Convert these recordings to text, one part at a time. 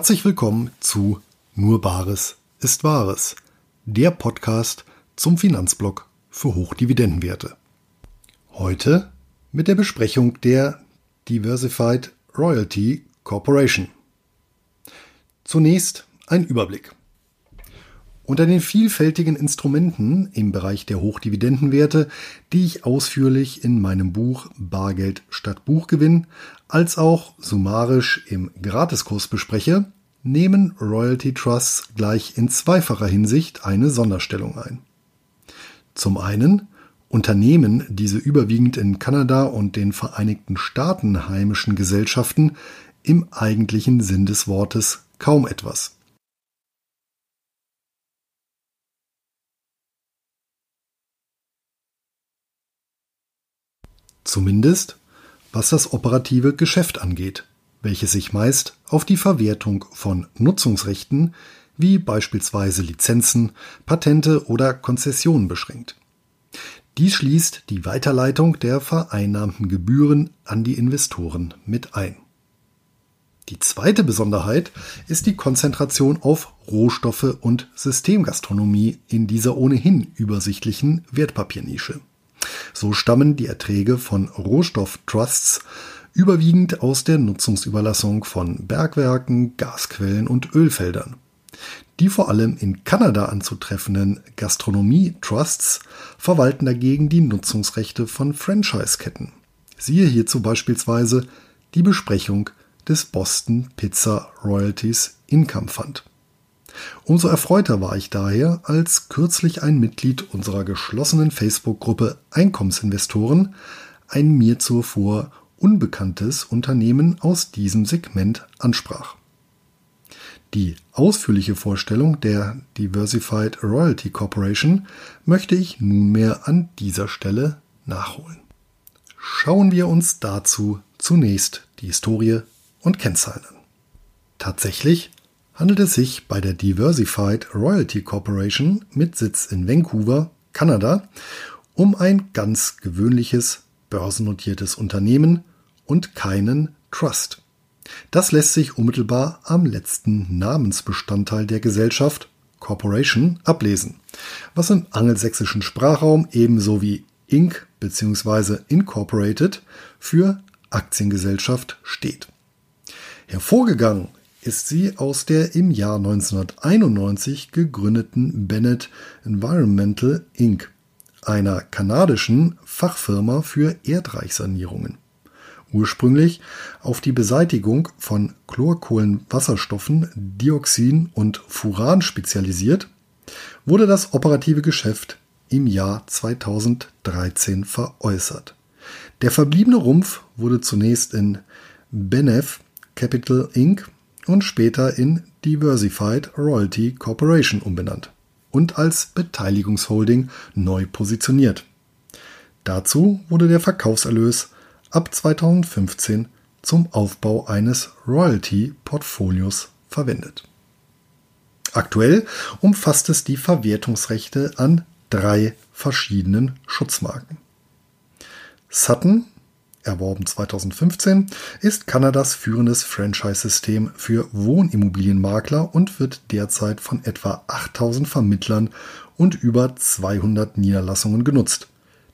Herzlich willkommen zu Nur Bares ist Wahres, der Podcast zum Finanzblock für Hochdividendenwerte. Heute mit der Besprechung der Diversified Royalty Corporation. Zunächst ein Überblick. Unter den vielfältigen Instrumenten im Bereich der Hochdividendenwerte, die ich ausführlich in meinem Buch Bargeld statt Buchgewinn als auch summarisch im Gratiskurs bespreche, nehmen Royalty Trusts gleich in zweifacher Hinsicht eine Sonderstellung ein. Zum einen unternehmen diese überwiegend in Kanada und den Vereinigten Staaten heimischen Gesellschaften im eigentlichen Sinn des Wortes kaum etwas. Zumindest was das operative Geschäft angeht, welches sich meist auf die Verwertung von Nutzungsrechten wie beispielsweise Lizenzen, Patente oder Konzessionen beschränkt. Dies schließt die Weiterleitung der vereinnahmten Gebühren an die Investoren mit ein. Die zweite Besonderheit ist die Konzentration auf Rohstoffe und Systemgastronomie in dieser ohnehin übersichtlichen Wertpapiernische. So stammen die Erträge von Rohstofftrusts überwiegend aus der Nutzungsüberlassung von Bergwerken, Gasquellen und Ölfeldern. Die vor allem in Kanada anzutreffenden Gastronomie-Trusts verwalten dagegen die Nutzungsrechte von Franchise-Ketten. Siehe hierzu beispielsweise die Besprechung des Boston Pizza Royalties Income Fund. Umso erfreuter war ich daher, als kürzlich ein Mitglied unserer geschlossenen Facebook-Gruppe Einkommensinvestoren ein mir zuvor unbekanntes Unternehmen aus diesem Segment ansprach. Die ausführliche Vorstellung der Diversified Royalty Corporation möchte ich nunmehr an dieser Stelle nachholen. Schauen wir uns dazu zunächst die Historie und Kennzahlen an. Tatsächlich handelt es sich bei der Diversified Royalty Corporation mit Sitz in Vancouver, Kanada, um ein ganz gewöhnliches börsennotiertes Unternehmen und keinen Trust. Das lässt sich unmittelbar am letzten Namensbestandteil der Gesellschaft Corporation ablesen, was im angelsächsischen Sprachraum ebenso wie Inc. bzw. Incorporated für Aktiengesellschaft steht. Hervorgegangen ist sie aus der im Jahr 1991 gegründeten Bennett Environmental Inc., einer kanadischen Fachfirma für Erdreichsanierungen. Ursprünglich auf die Beseitigung von Chlorkohlenwasserstoffen, Dioxin und Furan spezialisiert, wurde das operative Geschäft im Jahr 2013 veräußert. Der verbliebene Rumpf wurde zunächst in Benef Capital Inc und später in Diversified Royalty Corporation umbenannt und als Beteiligungsholding neu positioniert. Dazu wurde der Verkaufserlös ab 2015 zum Aufbau eines Royalty-Portfolios verwendet. Aktuell umfasst es die Verwertungsrechte an drei verschiedenen Schutzmarken. Sutton erworben 2015, ist Kanadas führendes Franchise-System für Wohnimmobilienmakler und wird derzeit von etwa 8000 Vermittlern und über 200 Niederlassungen genutzt,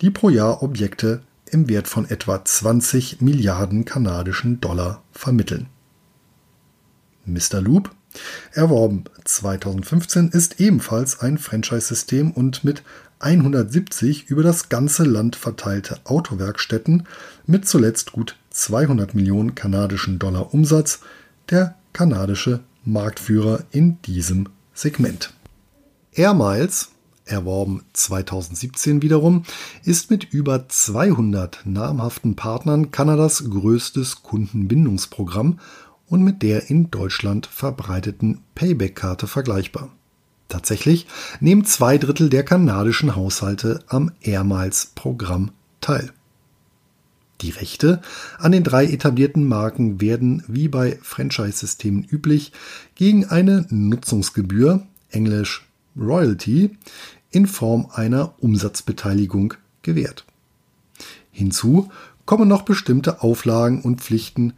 die pro Jahr Objekte im Wert von etwa 20 Milliarden kanadischen Dollar vermitteln. Mr. Loop, erworben 2015, ist ebenfalls ein Franchise-System und mit 170 über das ganze Land verteilte Autowerkstätten mit zuletzt gut 200 Millionen kanadischen Dollar Umsatz der kanadische Marktführer in diesem Segment. Air Miles, erworben 2017 wiederum, ist mit über 200 namhaften Partnern Kanadas größtes Kundenbindungsprogramm und mit der in Deutschland verbreiteten Payback-Karte vergleichbar. Tatsächlich nehmen zwei Drittel der kanadischen Haushalte am Air Miles Programm teil. Die Rechte an den drei etablierten Marken werden, wie bei Franchise-Systemen üblich, gegen eine Nutzungsgebühr, englisch Royalty, in Form einer Umsatzbeteiligung gewährt. Hinzu kommen noch bestimmte Auflagen und Pflichten,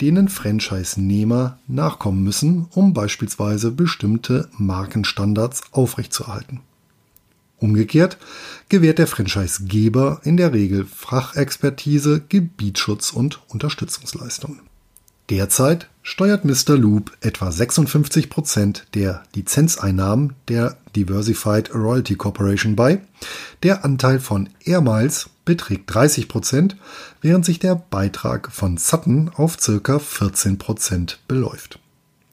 denen Franchise-Nehmer nachkommen müssen, um beispielsweise bestimmte Markenstandards aufrechtzuerhalten. Umgekehrt gewährt der Franchisegeber in der Regel Fachexpertise, Gebietsschutz und Unterstützungsleistungen. Derzeit steuert Mr. Loop etwa 56 Prozent der Lizenzeinnahmen der Diversified Royalty Corporation bei. Der Anteil von Air Miles beträgt 30 Prozent, während sich der Beitrag von Sutton auf circa 14 Prozent beläuft.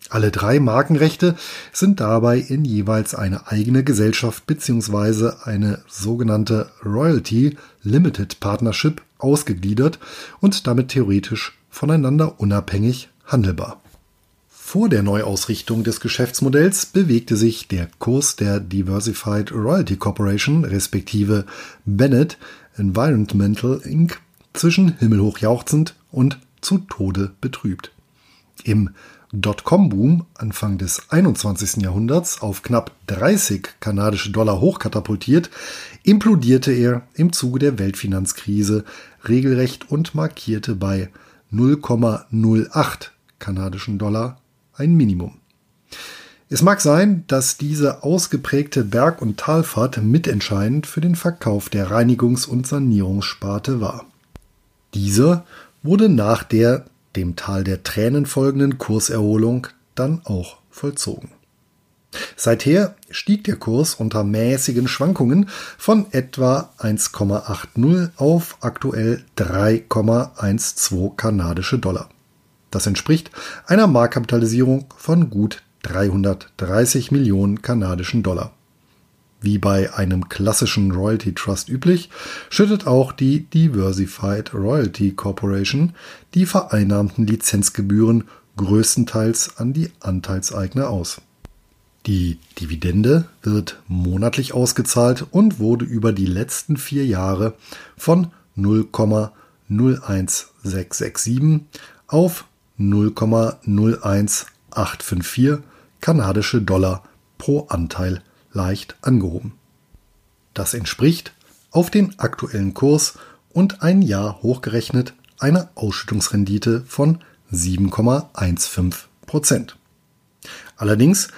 Alle drei Markenrechte sind dabei in jeweils eine eigene Gesellschaft bzw. eine sogenannte Royalty Limited Partnership ausgegliedert und damit theoretisch voneinander unabhängig handelbar. Vor der Neuausrichtung des Geschäftsmodells bewegte sich der Kurs der Diversified Royalty Corporation respektive Bennett Environmental Inc. zwischen himmelhoch jauchzend und zu Tode betrübt. Im Dotcom-Boom Anfang des 21. Jahrhunderts auf knapp 30 kanadische Dollar hochkatapultiert, implodierte er im Zuge der Weltfinanzkrise regelrecht und markierte bei 0,08 kanadischen Dollar ein Minimum. Es mag sein, dass diese ausgeprägte Berg- und Talfahrt mitentscheidend für den Verkauf der Reinigungs- und Sanierungssparte war. Dieser wurde nach der dem Tal der Tränen folgenden Kurserholung dann auch vollzogen. Seither stieg der Kurs unter mäßigen Schwankungen von etwa 1,80 auf aktuell 3,12 kanadische Dollar. Das entspricht einer Marktkapitalisierung von gut 330 Millionen kanadischen Dollar. Wie bei einem klassischen Royalty Trust üblich, schüttet auch die Diversified Royalty Corporation die vereinnahmten Lizenzgebühren größtenteils an die Anteilseigner aus. Die Dividende wird monatlich ausgezahlt und wurde über die letzten vier Jahre von 0,01667 auf 0,01854 kanadische Dollar pro Anteil leicht angehoben. Das entspricht auf den aktuellen Kurs und ein Jahr hochgerechnet einer Ausschüttungsrendite von 7,15 Prozent. Allerdings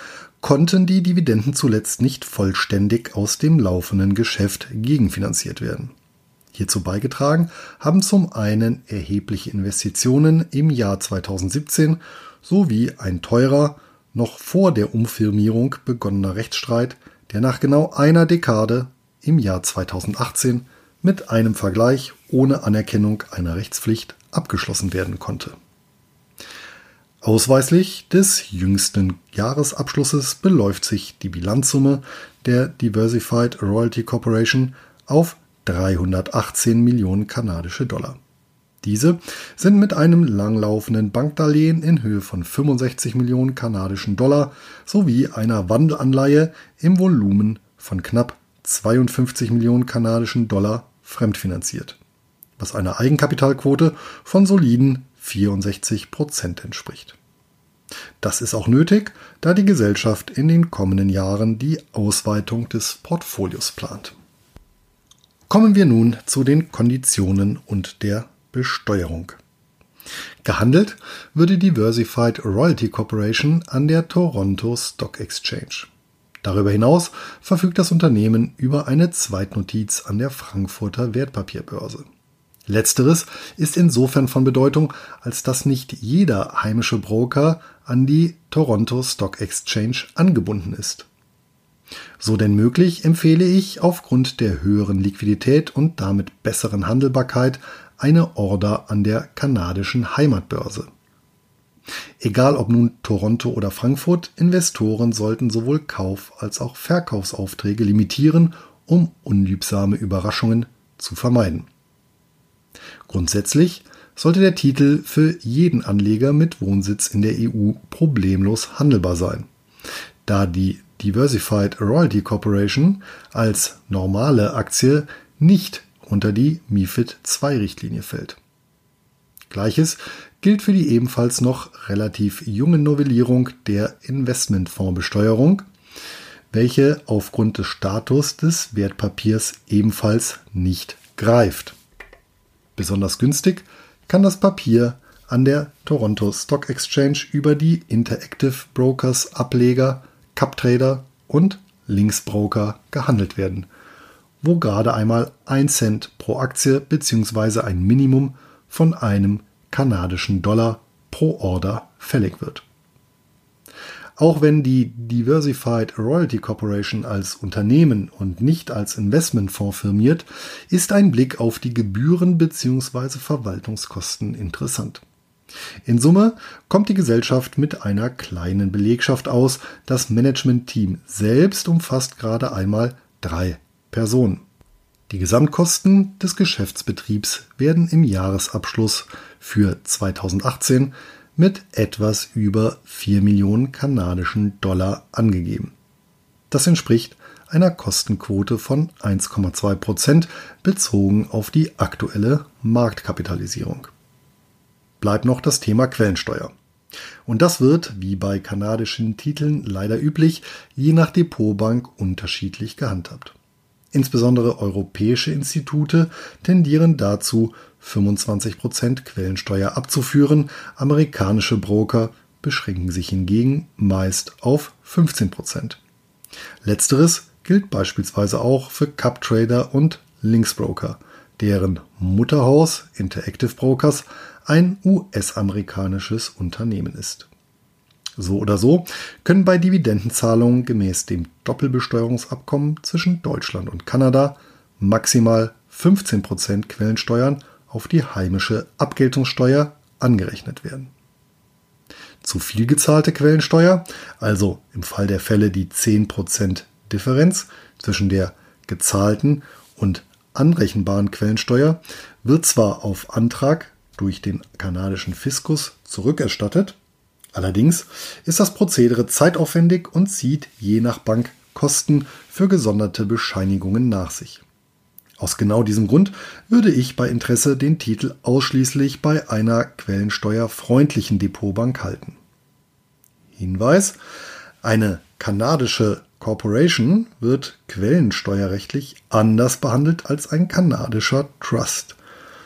konnten die Dividenden zuletzt nicht vollständig aus dem laufenden Geschäft gegenfinanziert werden. Hierzu beigetragen haben zum einen erhebliche Investitionen im Jahr 2017 sowie ein teurer noch vor der Umfirmierung begonnener Rechtsstreit, der nach genau einer Dekade im Jahr 2018 mit einem Vergleich ohne Anerkennung einer Rechtspflicht abgeschlossen werden konnte. Ausweislich des jüngsten Jahresabschlusses beläuft sich die Bilanzsumme der Diversified Royalty Corporation auf 318 Millionen kanadische Dollar. Diese sind mit einem langlaufenden Bankdarlehen in Höhe von 65 Millionen kanadischen Dollar sowie einer Wandelanleihe im Volumen von knapp 52 Millionen kanadischen Dollar fremdfinanziert, was einer Eigenkapitalquote von soliden 64 Prozent entspricht. Das ist auch nötig, da die Gesellschaft in den kommenden Jahren die Ausweitung des Portfolios plant. Kommen wir nun zu den Konditionen und der Besteuerung. Gehandelt würde Diversified Royalty Corporation an der Toronto Stock Exchange. Darüber hinaus verfügt das Unternehmen über eine Zweitnotiz an der Frankfurter Wertpapierbörse. Letzteres ist insofern von Bedeutung, als dass nicht jeder heimische Broker an die Toronto Stock Exchange angebunden ist. So denn möglich empfehle ich aufgrund der höheren Liquidität und damit besseren Handelbarkeit eine Order an der kanadischen Heimatbörse. Egal ob nun Toronto oder Frankfurt, Investoren sollten sowohl Kauf- als auch Verkaufsaufträge limitieren, um unliebsame Überraschungen zu vermeiden. Grundsätzlich sollte der Titel für jeden Anleger mit Wohnsitz in der EU problemlos handelbar sein. Da die Diversified Royalty Corporation als normale Aktie nicht unter die MIFID II-Richtlinie fällt. Gleiches gilt für die ebenfalls noch relativ junge Novellierung der Investmentfondsbesteuerung, welche aufgrund des Status des Wertpapiers ebenfalls nicht greift. Besonders günstig kann das Papier an der Toronto Stock Exchange über die Interactive Brokers Ableger, CupTrader und Linksbroker gehandelt werden, wo gerade einmal ein Cent pro Aktie bzw. ein Minimum von einem kanadischen Dollar pro Order fällig wird. Auch wenn die Diversified Royalty Corporation als Unternehmen und nicht als Investmentfonds firmiert, ist ein Blick auf die Gebühren bzw. Verwaltungskosten interessant. In Summe kommt die Gesellschaft mit einer kleinen Belegschaft aus. Das Managementteam selbst umfasst gerade einmal drei Personen. Die Gesamtkosten des Geschäftsbetriebs werden im Jahresabschluss für 2018 mit etwas über 4 Millionen kanadischen Dollar angegeben. Das entspricht einer Kostenquote von 1,2 Prozent bezogen auf die aktuelle Marktkapitalisierung. Bleibt noch das Thema Quellensteuer. Und das wird, wie bei kanadischen Titeln leider üblich, je nach Depotbank unterschiedlich gehandhabt. Insbesondere europäische Institute tendieren dazu, 25% Quellensteuer abzuführen, amerikanische Broker beschränken sich hingegen meist auf 15%. Letzteres gilt beispielsweise auch für Cup Trader und Linksbroker, deren Mutterhaus Interactive Brokers ein US-amerikanisches Unternehmen ist. So oder so können bei Dividendenzahlungen gemäß dem Doppelbesteuerungsabkommen zwischen Deutschland und Kanada maximal 15% Quellensteuern auf die heimische Abgeltungssteuer angerechnet werden. Zu viel gezahlte Quellensteuer, also im Fall der Fälle die 10% Differenz zwischen der gezahlten und anrechenbaren Quellensteuer, wird zwar auf Antrag durch den kanadischen Fiskus zurückerstattet, allerdings ist das Prozedere zeitaufwendig und zieht je nach Bank Kosten für gesonderte Bescheinigungen nach sich. Aus genau diesem Grund würde ich bei Interesse den Titel ausschließlich bei einer quellensteuerfreundlichen Depotbank halten. Hinweis: Eine kanadische Corporation wird quellensteuerrechtlich anders behandelt als ein kanadischer Trust.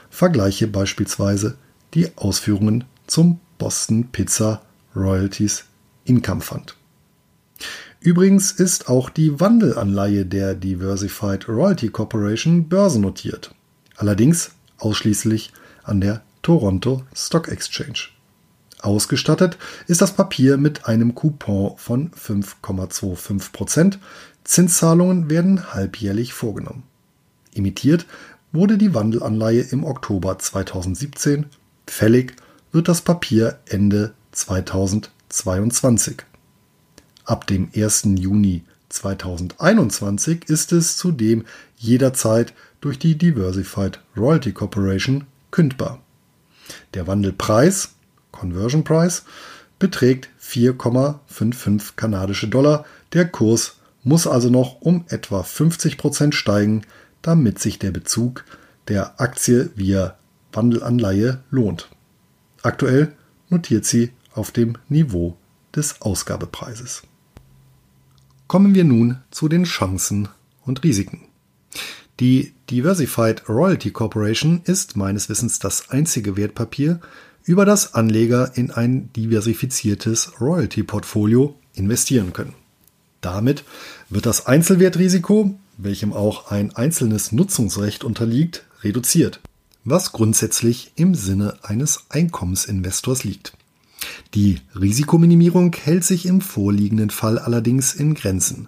Vergleiche beispielsweise die Ausführungen zum Boston Pizza Royalties Income Fund. Übrigens ist auch die Wandelanleihe der Diversified Royalty Corporation börsennotiert, allerdings ausschließlich an der Toronto Stock Exchange. Ausgestattet ist das Papier mit einem Coupon von 5,25%. Zinszahlungen werden halbjährlich vorgenommen. Imitiert wurde die Wandelanleihe im Oktober 2017. Fällig wird das Papier Ende 2022. Ab dem 1. Juni 2021 ist es zudem jederzeit durch die Diversified Royalty Corporation kündbar. Der Wandelpreis, Conversion Price, beträgt 4,55 kanadische Dollar. Der Kurs muss also noch um etwa 50 Prozent steigen, damit sich der Bezug der Aktie via Wandelanleihe lohnt. Aktuell notiert sie auf dem Niveau des Ausgabepreises. Kommen wir nun zu den Chancen und Risiken. Die Diversified Royalty Corporation ist meines Wissens das einzige Wertpapier, über das Anleger in ein diversifiziertes Royalty-Portfolio investieren können. Damit wird das Einzelwertrisiko, welchem auch ein einzelnes Nutzungsrecht unterliegt, reduziert, was grundsätzlich im Sinne eines Einkommensinvestors liegt. Die Risikominimierung hält sich im vorliegenden Fall allerdings in Grenzen,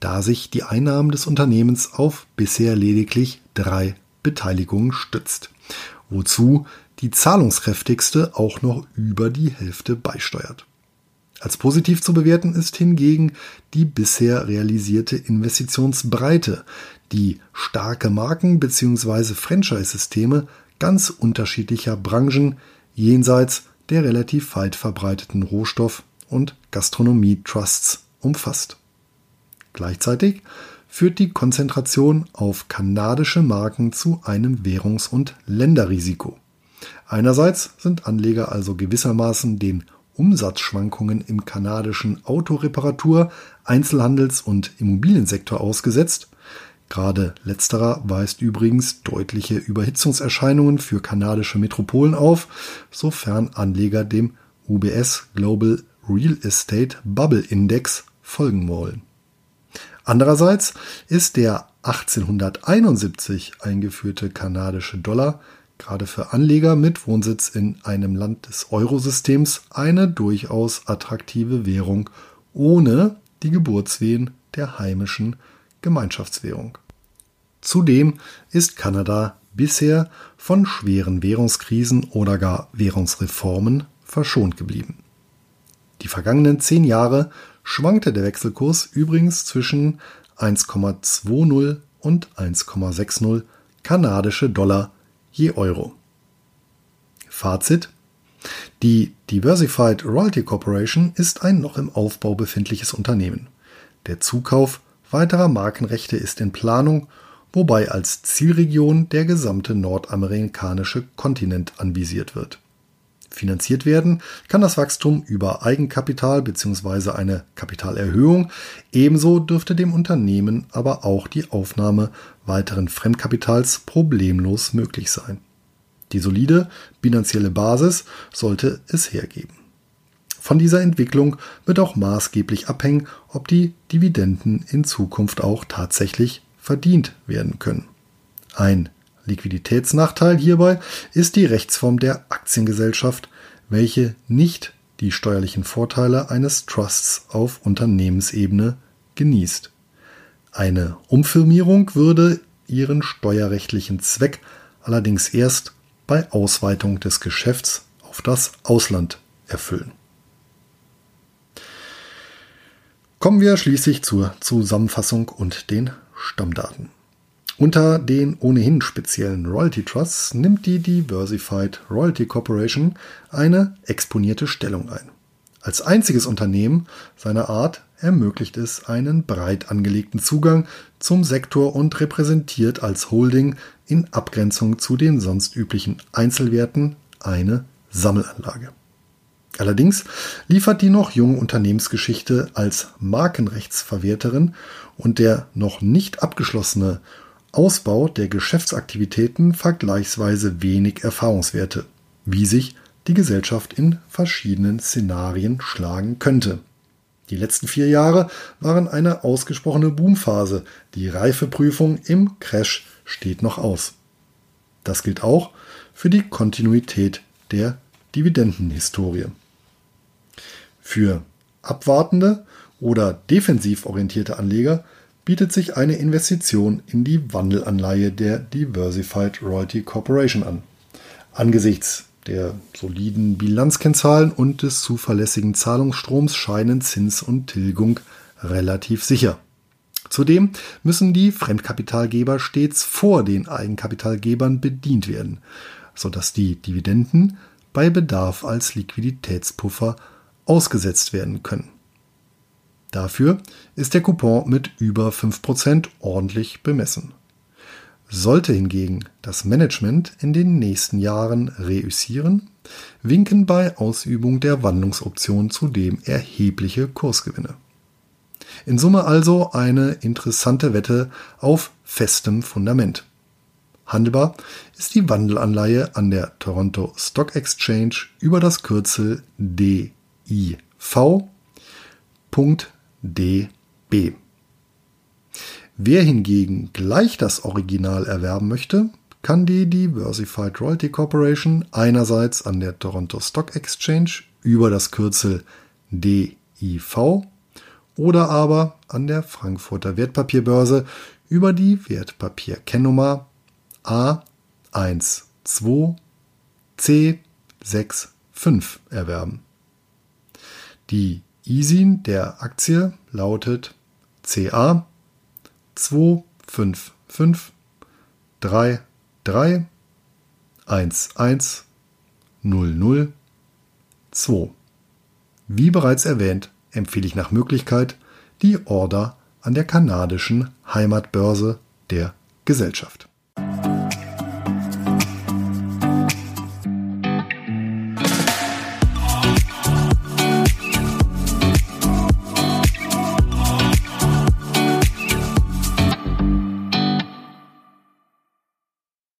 da sich die Einnahmen des Unternehmens auf bisher lediglich drei Beteiligungen stützt, wozu die zahlungskräftigste auch noch über die Hälfte beisteuert. Als positiv zu bewerten ist hingegen die bisher realisierte Investitionsbreite, die starke Marken bzw. Franchise-Systeme ganz unterschiedlicher Branchen jenseits der relativ weit verbreiteten Rohstoff- und Gastronomie-Trusts umfasst. Gleichzeitig führt die Konzentration auf kanadische Marken zu einem Währungs- und Länderrisiko. Einerseits sind Anleger also gewissermaßen den Umsatzschwankungen im kanadischen Autoreparatur-, Einzelhandels- und Immobiliensektor ausgesetzt. Gerade letzterer weist übrigens deutliche Überhitzungserscheinungen für kanadische Metropolen auf, sofern Anleger dem UBS Global Real Estate Bubble Index folgen wollen. Andererseits ist der 1871 eingeführte kanadische Dollar gerade für Anleger mit Wohnsitz in einem Land des Eurosystems eine durchaus attraktive Währung ohne die Geburtswehen der heimischen Gemeinschaftswährung. Zudem ist Kanada bisher von schweren Währungskrisen oder gar Währungsreformen verschont geblieben. Die vergangenen zehn Jahre schwankte der Wechselkurs übrigens zwischen 1,20 und 1,60 kanadische Dollar je Euro. Fazit die Diversified Royalty Corporation ist ein noch im Aufbau befindliches Unternehmen. Der Zukauf weiterer Markenrechte ist in Planung, wobei als Zielregion der gesamte nordamerikanische Kontinent anvisiert wird. Finanziert werden kann das Wachstum über Eigenkapital bzw. eine Kapitalerhöhung. Ebenso dürfte dem Unternehmen aber auch die Aufnahme weiteren Fremdkapitals problemlos möglich sein. Die solide bilanzielle Basis sollte es hergeben. Von dieser Entwicklung wird auch maßgeblich abhängen, ob die Dividenden in Zukunft auch tatsächlich verdient werden können. Ein Liquiditätsnachteil hierbei ist die Rechtsform der Aktiengesellschaft, welche nicht die steuerlichen Vorteile eines Trusts auf Unternehmensebene genießt. Eine Umfirmierung würde ihren steuerrechtlichen Zweck allerdings erst bei Ausweitung des Geschäfts auf das Ausland erfüllen. Kommen wir schließlich zur Zusammenfassung und den Stammdaten. Unter den ohnehin speziellen Royalty Trusts nimmt die Diversified Royalty Corporation eine exponierte Stellung ein. Als einziges Unternehmen seiner Art ermöglicht es einen breit angelegten Zugang zum Sektor und repräsentiert als Holding in Abgrenzung zu den sonst üblichen Einzelwerten eine Sammelanlage. Allerdings liefert die noch junge Unternehmensgeschichte als Markenrechtsverwerterin und der noch nicht abgeschlossene Ausbau der Geschäftsaktivitäten vergleichsweise wenig Erfahrungswerte, wie sich die Gesellschaft in verschiedenen Szenarien schlagen könnte. Die letzten vier Jahre waren eine ausgesprochene Boomphase. Die Reifeprüfung im Crash steht noch aus. Das gilt auch für die Kontinuität der Dividendenhistorie. Für abwartende oder defensiv orientierte Anleger bietet sich eine Investition in die Wandelanleihe der Diversified Royalty Corporation an. Angesichts der soliden Bilanzkennzahlen und des zuverlässigen Zahlungsstroms scheinen Zins und Tilgung relativ sicher. Zudem müssen die Fremdkapitalgeber stets vor den Eigenkapitalgebern bedient werden, sodass die Dividenden bei Bedarf als Liquiditätspuffer ausgesetzt werden können. Dafür ist der Coupon mit über 5% ordentlich bemessen. Sollte hingegen das Management in den nächsten Jahren reüssieren, winken bei Ausübung der Wandlungsoption zudem erhebliche Kursgewinne. In Summe also eine interessante Wette auf festem Fundament. Handelbar ist die Wandelanleihe an der Toronto Stock Exchange über das Kürzel DIV dB. Wer hingegen gleich das Original erwerben möchte, kann die Diversified Royalty Corporation einerseits an der Toronto Stock Exchange über das Kürzel DIV oder aber an der Frankfurter Wertpapierbörse über die Wertpapierkennnummer A12C65 erwerben. Die ISIN der Aktie lautet CA 25533110002. Wie bereits erwähnt, empfehle ich nach Möglichkeit die Order an der kanadischen Heimatbörse der Gesellschaft.